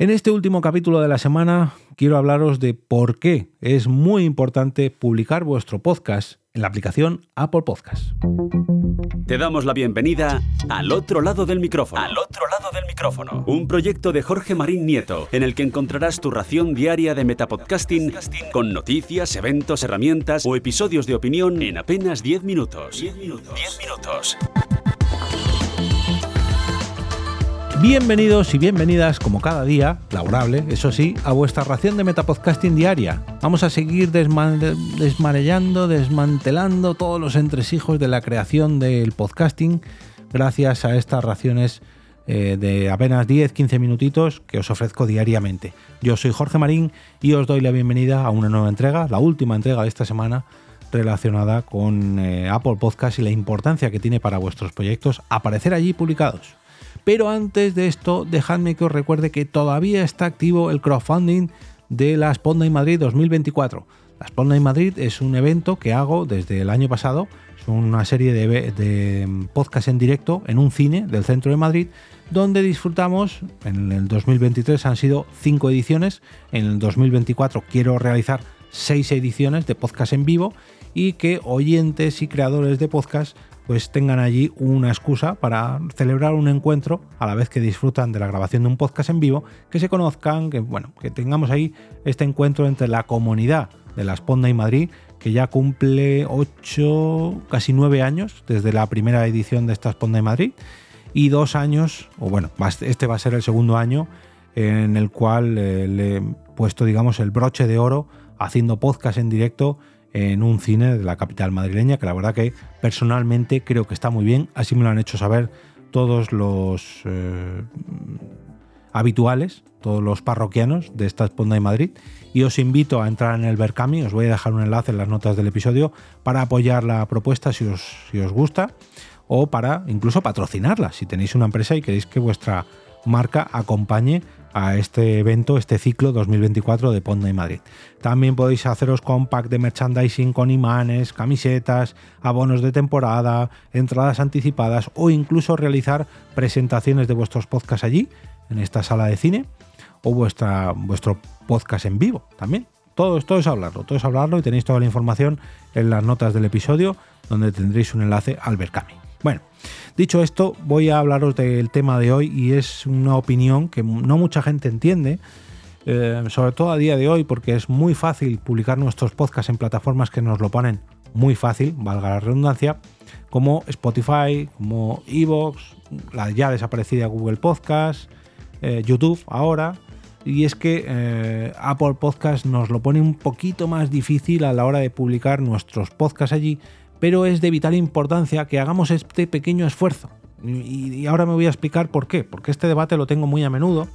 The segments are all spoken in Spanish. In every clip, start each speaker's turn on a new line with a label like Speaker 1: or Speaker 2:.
Speaker 1: En este último capítulo de la semana quiero hablaros de por qué es muy importante publicar vuestro podcast en la aplicación Apple Podcast.
Speaker 2: Te damos la bienvenida al otro lado del micrófono. Al otro lado del micrófono. Un proyecto de Jorge Marín Nieto, en el que encontrarás tu ración diaria de metapodcasting con noticias, eventos, herramientas o episodios de opinión en apenas 10 minutos. 10 minutos. 10 minutos.
Speaker 1: Bienvenidos y bienvenidas, como cada día, laborable, eso sí, a vuestra ración de Metapodcasting diaria. Vamos a seguir desmarellando, desmantelando todos los entresijos de la creación del podcasting gracias a estas raciones eh, de apenas 10-15 minutitos que os ofrezco diariamente. Yo soy Jorge Marín y os doy la bienvenida a una nueva entrega, la última entrega de esta semana relacionada con eh, Apple Podcast y la importancia que tiene para vuestros proyectos aparecer allí publicados. Pero antes de esto, dejadme que os recuerde que todavía está activo el crowdfunding de la Spotlight Madrid 2024. La Spotlight Madrid es un evento que hago desde el año pasado. Es una serie de, de podcasts en directo en un cine del centro de Madrid donde disfrutamos, en el 2023 han sido cinco ediciones, en el 2024 quiero realizar seis ediciones de podcast en vivo y que oyentes y creadores de podcast pues tengan allí una excusa para celebrar un encuentro a la vez que disfrutan de la grabación de un podcast en vivo, que se conozcan, que bueno, que tengamos ahí este encuentro entre la comunidad de la Sponda y Madrid, que ya cumple 8, casi 9 años desde la primera edición de esta Sponda y Madrid, y dos años, o bueno, este va a ser el segundo año en el cual eh, le he puesto, digamos, el broche de oro haciendo podcast en directo en un cine de la capital madrileña, que la verdad que personalmente creo que está muy bien, así me lo han hecho saber todos los eh, habituales, todos los parroquianos de esta Esponda de Madrid, y os invito a entrar en el Berkami, os voy a dejar un enlace en las notas del episodio para apoyar la propuesta si os, si os gusta, o para incluso patrocinarla, si tenéis una empresa y queréis que vuestra marca acompañe a este evento, este ciclo 2024 de Ponda y Madrid. También podéis haceros con de merchandising con imanes, camisetas, abonos de temporada, entradas anticipadas o incluso realizar presentaciones de vuestros podcasts allí, en esta sala de cine, o vuestra, vuestro podcast en vivo también. Todo, todo es hablarlo, todo es hablarlo y tenéis toda la información en las notas del episodio donde tendréis un enlace al Berkami. Bueno, dicho esto, voy a hablaros del tema de hoy y es una opinión que no mucha gente entiende, eh, sobre todo a día de hoy, porque es muy fácil publicar nuestros podcasts en plataformas que nos lo ponen muy fácil, valga la redundancia, como Spotify, como Evox, la ya desaparecida Google Podcast, eh, YouTube ahora. Y es que eh, Apple Podcast nos lo pone un poquito más difícil a la hora de publicar nuestros podcasts allí, pero es de vital importancia que hagamos este pequeño esfuerzo. Y, ahora me voy a explicar por qué, porque este debate lo tengo muy a menudo.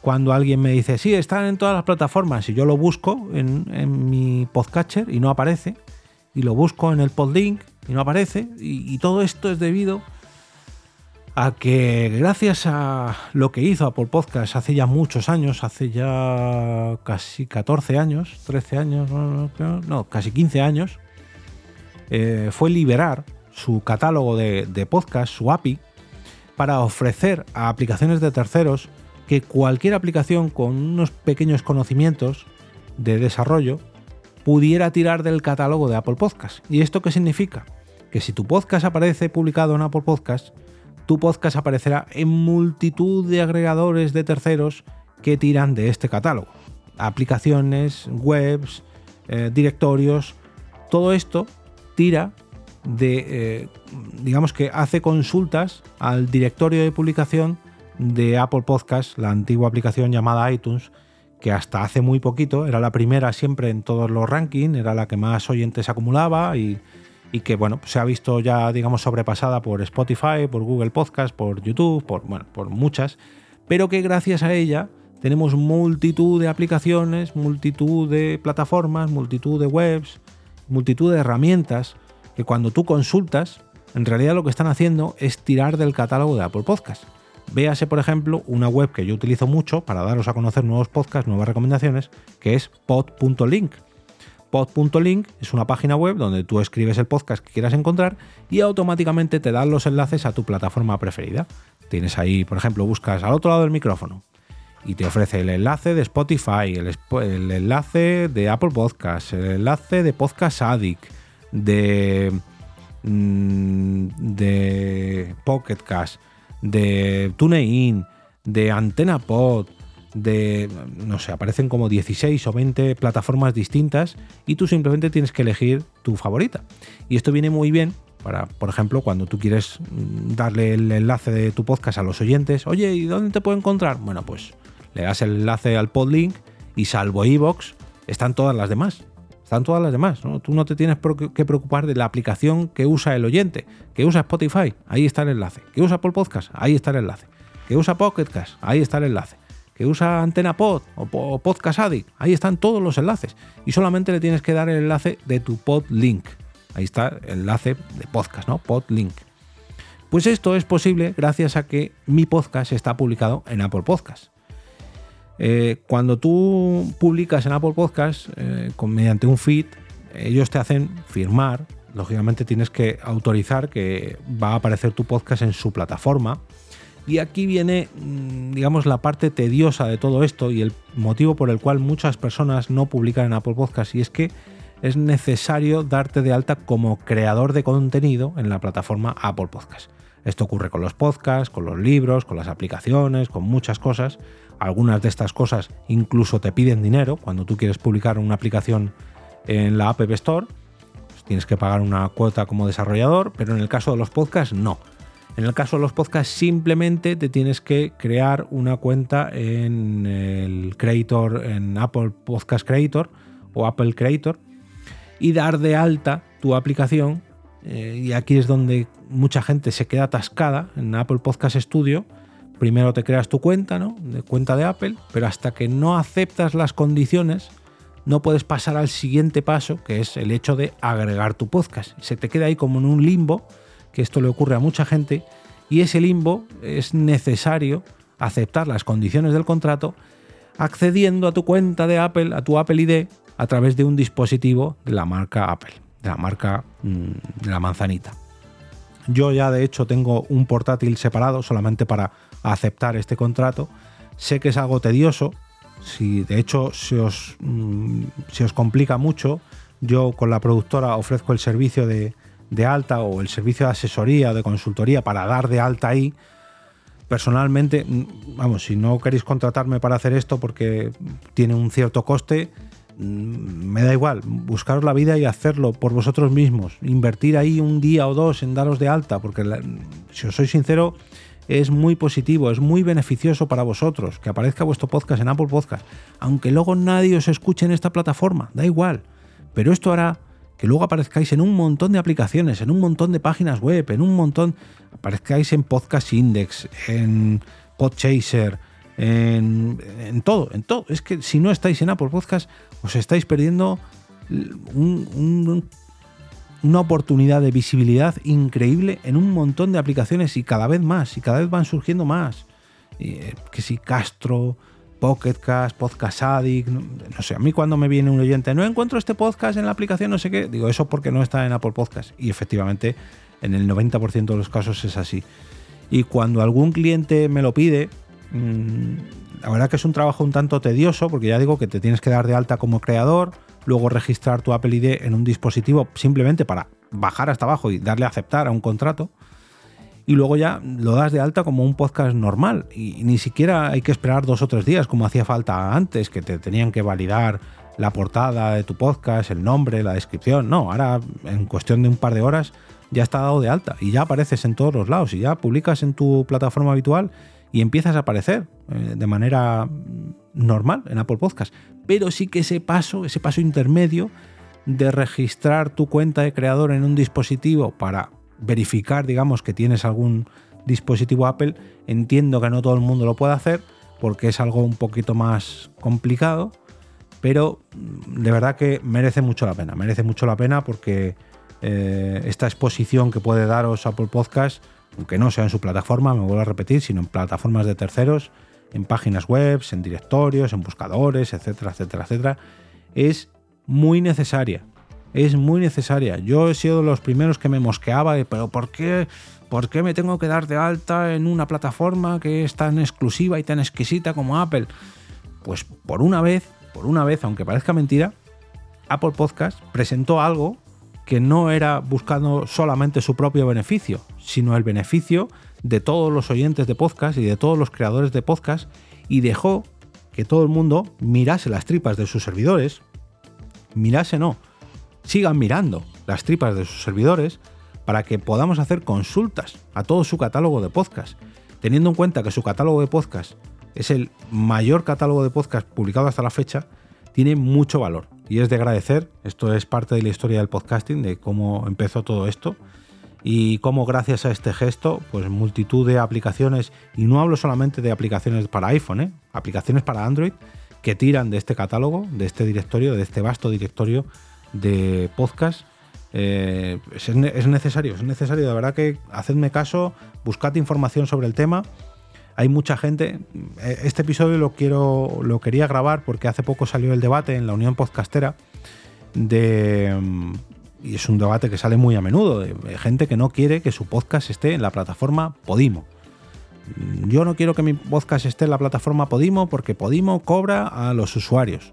Speaker 1: Cuando alguien me dice, sí, están en todas las plataformas, y yo lo busco en, mi podcatcher y no aparece, y lo busco en el podlink y no aparece, y, todo esto es debido a que gracias a lo que hizo Apple Podcast hace ya muchos años, hace ya casi 14 años, 13 años, no, casi 15 años, eh, fue liberar su catálogo de, de podcast, su API, para ofrecer a aplicaciones de terceros que cualquier aplicación con unos pequeños conocimientos de desarrollo pudiera tirar del catálogo de Apple Podcast. ¿Y esto qué significa? Que si tu podcast aparece publicado en Apple Podcast, tu podcast aparecerá en multitud de agregadores de terceros que tiran de este catálogo. Aplicaciones, webs, eh, directorios, todo esto tira de, eh, digamos que hace consultas al directorio de publicación de Apple Podcast, la antigua aplicación llamada iTunes, que hasta hace muy poquito era la primera siempre en todos los rankings, era la que más oyentes acumulaba y, que bueno, se ha visto ya digamos sobrepasada por Spotify, por Google Podcast, por YouTube, por, bueno, por muchas, pero que gracias a ella tenemos multitud de aplicaciones, multitud de plataformas, multitud de webs, multitud de herramientas que cuando tú consultas, en realidad lo que están haciendo es tirar del catálogo de Apple Podcast. Véase, por ejemplo, una web que yo utilizo mucho para daros a conocer nuevos podcasts, nuevas recomendaciones, que es pod.link. Pod.link es una página web donde tú escribes el podcast que quieras encontrar y automáticamente te dan los enlaces a tu plataforma preferida. Tienes ahí, por ejemplo, buscas al otro lado del micrófono y te ofrece el enlace de Spotify, el, el enlace de Apple Podcasts, el enlace de Podcast Addict, de, mm, de Pocket Cast, de TuneIn, de Antena Pod, de, no sé, aparecen como 16 o 20 plataformas distintas y tú simplemente tienes que elegir tu favorita. Y esto viene muy bien para, por ejemplo, cuando tú quieres mm, darle el enlace de tu podcast a los oyentes, oye, ¿y dónde te puedo encontrar? Bueno, pues le das el enlace al podlink y salvo iVoox, están todas las demás. Están todas las demás. Tú no te tienes que preocupar de la aplicación que usa el oyente, que usa Spotify, ahí está el enlace, que usa Apple Podcast, ahí está el enlace, que usa Pocket Cast, ahí está el enlace, que usa Antena Pod o Podcast Addict, ahí están todos los enlaces y solamente le tienes que dar el enlace de tu podlink. Ahí está el enlace de podcast, ¿no? Podlink. Pues esto es posible gracias a que mi podcast está publicado en Apple Podcast. Eh, cuando tú publicas en Apple Podcast eh, mediante un feed, ellos te hacen firmar. Lógicamente tienes que autorizar que va a aparecer tu podcast en su plataforma. Y aquí viene, mm, digamos, la parte tediosa de todo esto y el motivo por el cual muchas personas no publican en Apple Podcast. Y es que es necesario darte de alta como creador de contenido en la plataforma Apple Podcast. Esto ocurre con los podcasts, con los libros, con las aplicaciones, con muchas cosas. Algunas de estas cosas incluso te piden dinero. Cuando tú quieres publicar una aplicación en la App Store, pues tienes que pagar una cuota como desarrollador, pero en el caso de los podcasts no. En el caso de los podcasts simplemente te tienes que crear una cuenta en el Creator, en Apple Podcast Creator o Apple Creator y dar de alta tu aplicación. Eh, y aquí es donde mucha gente se queda atascada en Apple Podcast Studio primero te creas tu cuenta, ¿no? De cuenta de Apple, pero hasta que no aceptas las condiciones, no puedes pasar al siguiente paso, que es el hecho de agregar tu podcast. Se te queda ahí como en un limbo, que esto le ocurre a mucha gente, y ese limbo es necesario aceptar las condiciones del contrato accediendo a tu cuenta de Apple, a tu Apple ID, a través de un dispositivo de la marca Apple, de la marca mm, de la manzanita. Yo ya de hecho tengo un portátil separado solamente para aceptar este contrato. Sé que es algo tedioso, si de hecho se os, mm, os complica mucho, yo con la productora ofrezco el servicio de, de alta o el servicio de asesoría o de consultoría para dar de alta ahí. Personalmente, mm, vamos, si no queréis contratarme para hacer esto porque tiene un cierto coste, mm, me da igual, buscaros la vida y hacerlo por vosotros mismos. Invertir ahí un día o dos en daros de alta, porque si os soy sincero, es muy positivo, es muy beneficioso para vosotros que aparezca vuestro podcast en Apple Podcast, aunque luego nadie os escuche en esta plataforma, da igual. Pero esto hará que luego aparezcáis en un montón de aplicaciones, en un montón de páginas web, en un montón, aparezcáis en Podcast Index, en Podchaser, en, en todo, en todo. Es que si no estáis en Apple Podcast, os estáis perdiendo un una oportunidad de visibilidad increíble en un montón de aplicaciones y cada vez más, y cada vez van surgiendo más. Eh, que si Castro, Pocketcast, Podcast Addict, no, sé, a mí cuando me viene un oyente, no encuentro este podcast en la aplicación, no sé qué, digo eso porque no está en Apple Podcast. Y efectivamente, en el 90% de los casos es así. Y cuando algún cliente me lo pide, mm, la verdad que es un trabajo un tanto tedioso, porque ya digo que te tienes que dar de alta como creador, luego registrar tu Apple ID en un dispositivo simplemente para bajar hasta abajo y darle aceptar a un contrato. Y luego ya lo das de alta como un podcast normal. Y ni siquiera hay que esperar dos o tres días como hacía falta antes, que te tenían que validar la portada de tu podcast, el nombre, la descripción. No, ahora en cuestión de un par de horas ya está dado de alta y ya apareces en todos los lados y ya publicas en tu plataforma habitual y empiezas a aparecer eh, de manera normal en Apple Podcast. Pero sí que ese paso, ese paso intermedio de registrar tu cuenta de creador en un dispositivo para verificar, digamos, que tienes algún dispositivo Apple, entiendo que no todo el mundo lo puede hacer porque es algo un poquito más complicado, pero mm, de verdad que merece mucho la pena, merece mucho la pena porque eh, esta exposición que puede daros Apple Podcast, aunque no sea en su plataforma, me vuelvo a repetir, sino en plataformas de terceros, en páginas web, en directorios, en buscadores, etcétera, etcétera, etcétera, es muy necesaria. es muy necesaria. Yo he sido de los primeros que me mosqueaba, pero ¿por qué, ¿por qué me tengo que dar de alta en una plataforma que es tan exclusiva y tan exquisita como Apple? Pues por una vez, por una vez, aunque parezca mentira, Apple Podcast presentó algo que no era buscando solamente su propio beneficio, sino el beneficio de todos los oyentes de podcast y de todos los creadores de podcast y dejó que todo el mundo mirase las tripas de sus servidores, mirase no, sigan mirando las tripas de sus servidores para que podamos hacer consultas a todo su catálogo de podcast, teniendo en cuenta que su catálogo de podcast es el mayor catálogo de podcast publicado hasta la fecha, tiene mucho valor y es de agradecer. Esto es parte de la historia del podcasting, de cómo empezó todo esto y cómo gracias a este gesto, pues multitud de aplicaciones, y no hablo solamente de aplicaciones para iPhone, ¿eh? aplicaciones para Android, que tiran de este catálogo, de este directorio, de este vasto directorio de podcast. Eh, es, es, necesario, es necesario, de verdad que hacedme caso, buscad información sobre el tema. Hay mucha gente. Eh, este episodio lo quiero, lo quería grabar porque hace poco salió el debate en la Unión Podcastera de y es un debate que sale muy a menudo, de gente que no quiere que su podcast esté en la plataforma Podimo. Yo no quiero que mi podcast esté en la plataforma Podimo porque Podimo cobra a los usuarios.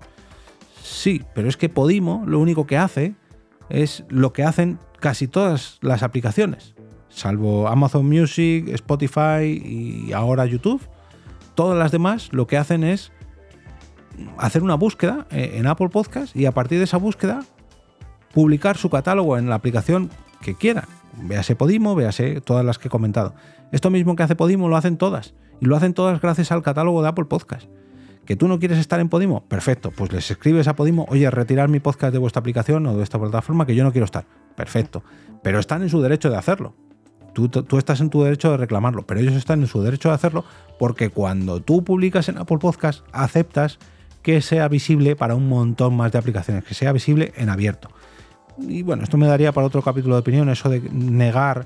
Speaker 1: Sí, pero es que Podimo lo único que hace es lo que hacen casi todas las aplicaciones, salvo Amazon Music, Spotify y ahora YouTube. Todas las demás lo que hacen es hacer una búsqueda eh, en Apple Podcast y a partir de esa búsqueda publicar su catálogo en la aplicación que quiera. Véase Podimo, véase todas las que he comentado. Esto mismo que hace Podimo lo hacen todas. Y lo hacen todas gracias al catálogo de Apple Podcast. ¿Que tú no quieres estar en Podimo? Perfecto. Pues les escribes a Podimo, oye, retirar mi podcast de vuestra aplicación o de esta plataforma que yo no quiero estar. Perfecto. Pero están en su derecho de hacerlo. Tú, estás en tu derecho de reclamarlo, pero ellos están en su derecho de hacerlo porque cuando tú publicas en Apple Podcast aceptas que sea visible para un montón más de aplicaciones, que sea visible en abierto y bueno, esto me daría para otro capítulo de opinión, eso de negar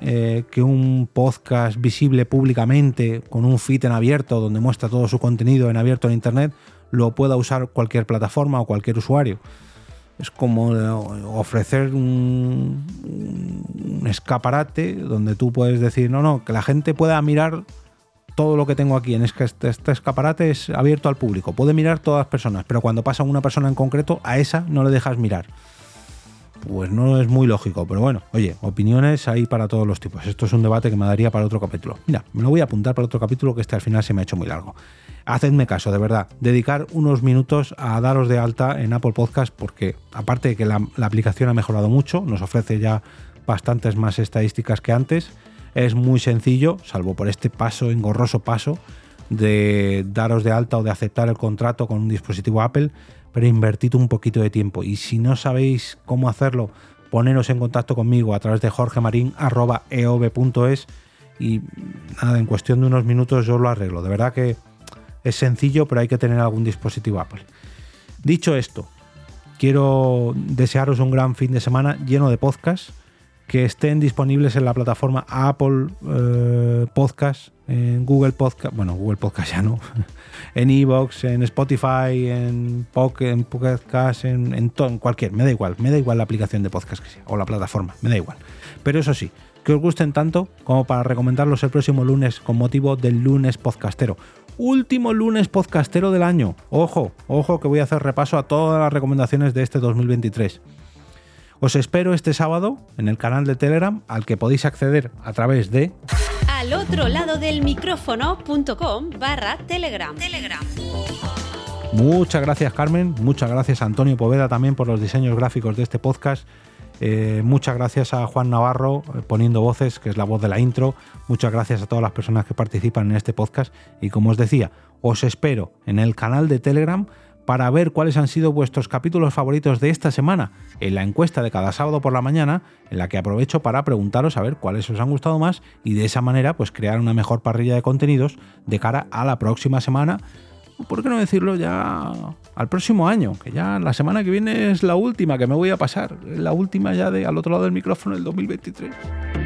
Speaker 1: eh, que un podcast visible públicamente, con un feed en abierto, donde muestra todo su contenido en abierto en Internet, lo pueda usar cualquier plataforma o cualquier usuario. Es como ofrecer un, un escaparate donde tú puedes decir, no, no, que la gente pueda mirar todo lo que tengo aquí en este, este, escaparate es abierto al público. Puede mirar todas las personas, pero cuando pasa una persona en concreto, a esa no le dejas mirar pues no es muy lógico. Pero bueno, oye, opiniones hay para todos los tipos. Esto es un debate que me daría para otro capítulo. Mira, me lo voy a apuntar para otro capítulo que este al final se me ha hecho muy largo. Hacedme caso, de verdad. Dedicar unos minutos a daros de alta en Apple Podcast porque aparte de que la, la aplicación ha mejorado mucho, nos ofrece ya bastantes más estadísticas que antes. Es muy sencillo, salvo por este paso, engorroso paso de daros de alta o de aceptar el contrato con un dispositivo Apple pero invertid un poquito de tiempo. Y si no sabéis cómo hacerlo, poneros en contacto conmigo a través de jorgemarin.eov.es y nada, en cuestión de unos minutos yo lo arreglo. De verdad que es sencillo, pero hay que tener algún dispositivo Apple. Dicho esto, quiero desearos un gran fin de semana lleno de podcasts que estén disponibles en la plataforma Apple eh, Podcast, en Google Podcast, bueno, Google Podcast ya no, en Evox, en Spotify, en Pocket, en, en, en, en, cualquier, me da igual, me da igual la aplicación de podcast que sea, o la plataforma, me da igual. Pero eso sí, que os gusten tanto como para recomendarlos el próximo lunes con motivo del lunes podcastero. Último lunes podcastero del año. Ojo, ojo que voy a hacer repaso a todas las recomendaciones de este 2023. Os espero este sábado en el canal de Telegram al que podéis acceder a través de
Speaker 3: al otro lado del micrófono.com barra telegram. telegram.
Speaker 1: Muchas gracias Carmen, muchas gracias a Antonio Poveda también por los diseños gráficos de este podcast. Eh, muchas gracias a Juan Navarro eh, poniendo voces, que es la voz de la intro. Muchas gracias a todas las personas que participan en este podcast. Y como os decía, os espero en el canal de Telegram para ver cuáles han sido vuestros capítulos favoritos de esta semana en la encuesta de cada sábado por la mañana, en la que aprovecho para preguntaros a ver cuáles os han gustado más y de esa manera pues crear una mejor parrilla de contenidos de cara a la próxima semana, por qué no decirlo ya al próximo año, que ya la semana que viene es la última que me voy a pasar, la última ya de al otro lado del micrófono el 2023.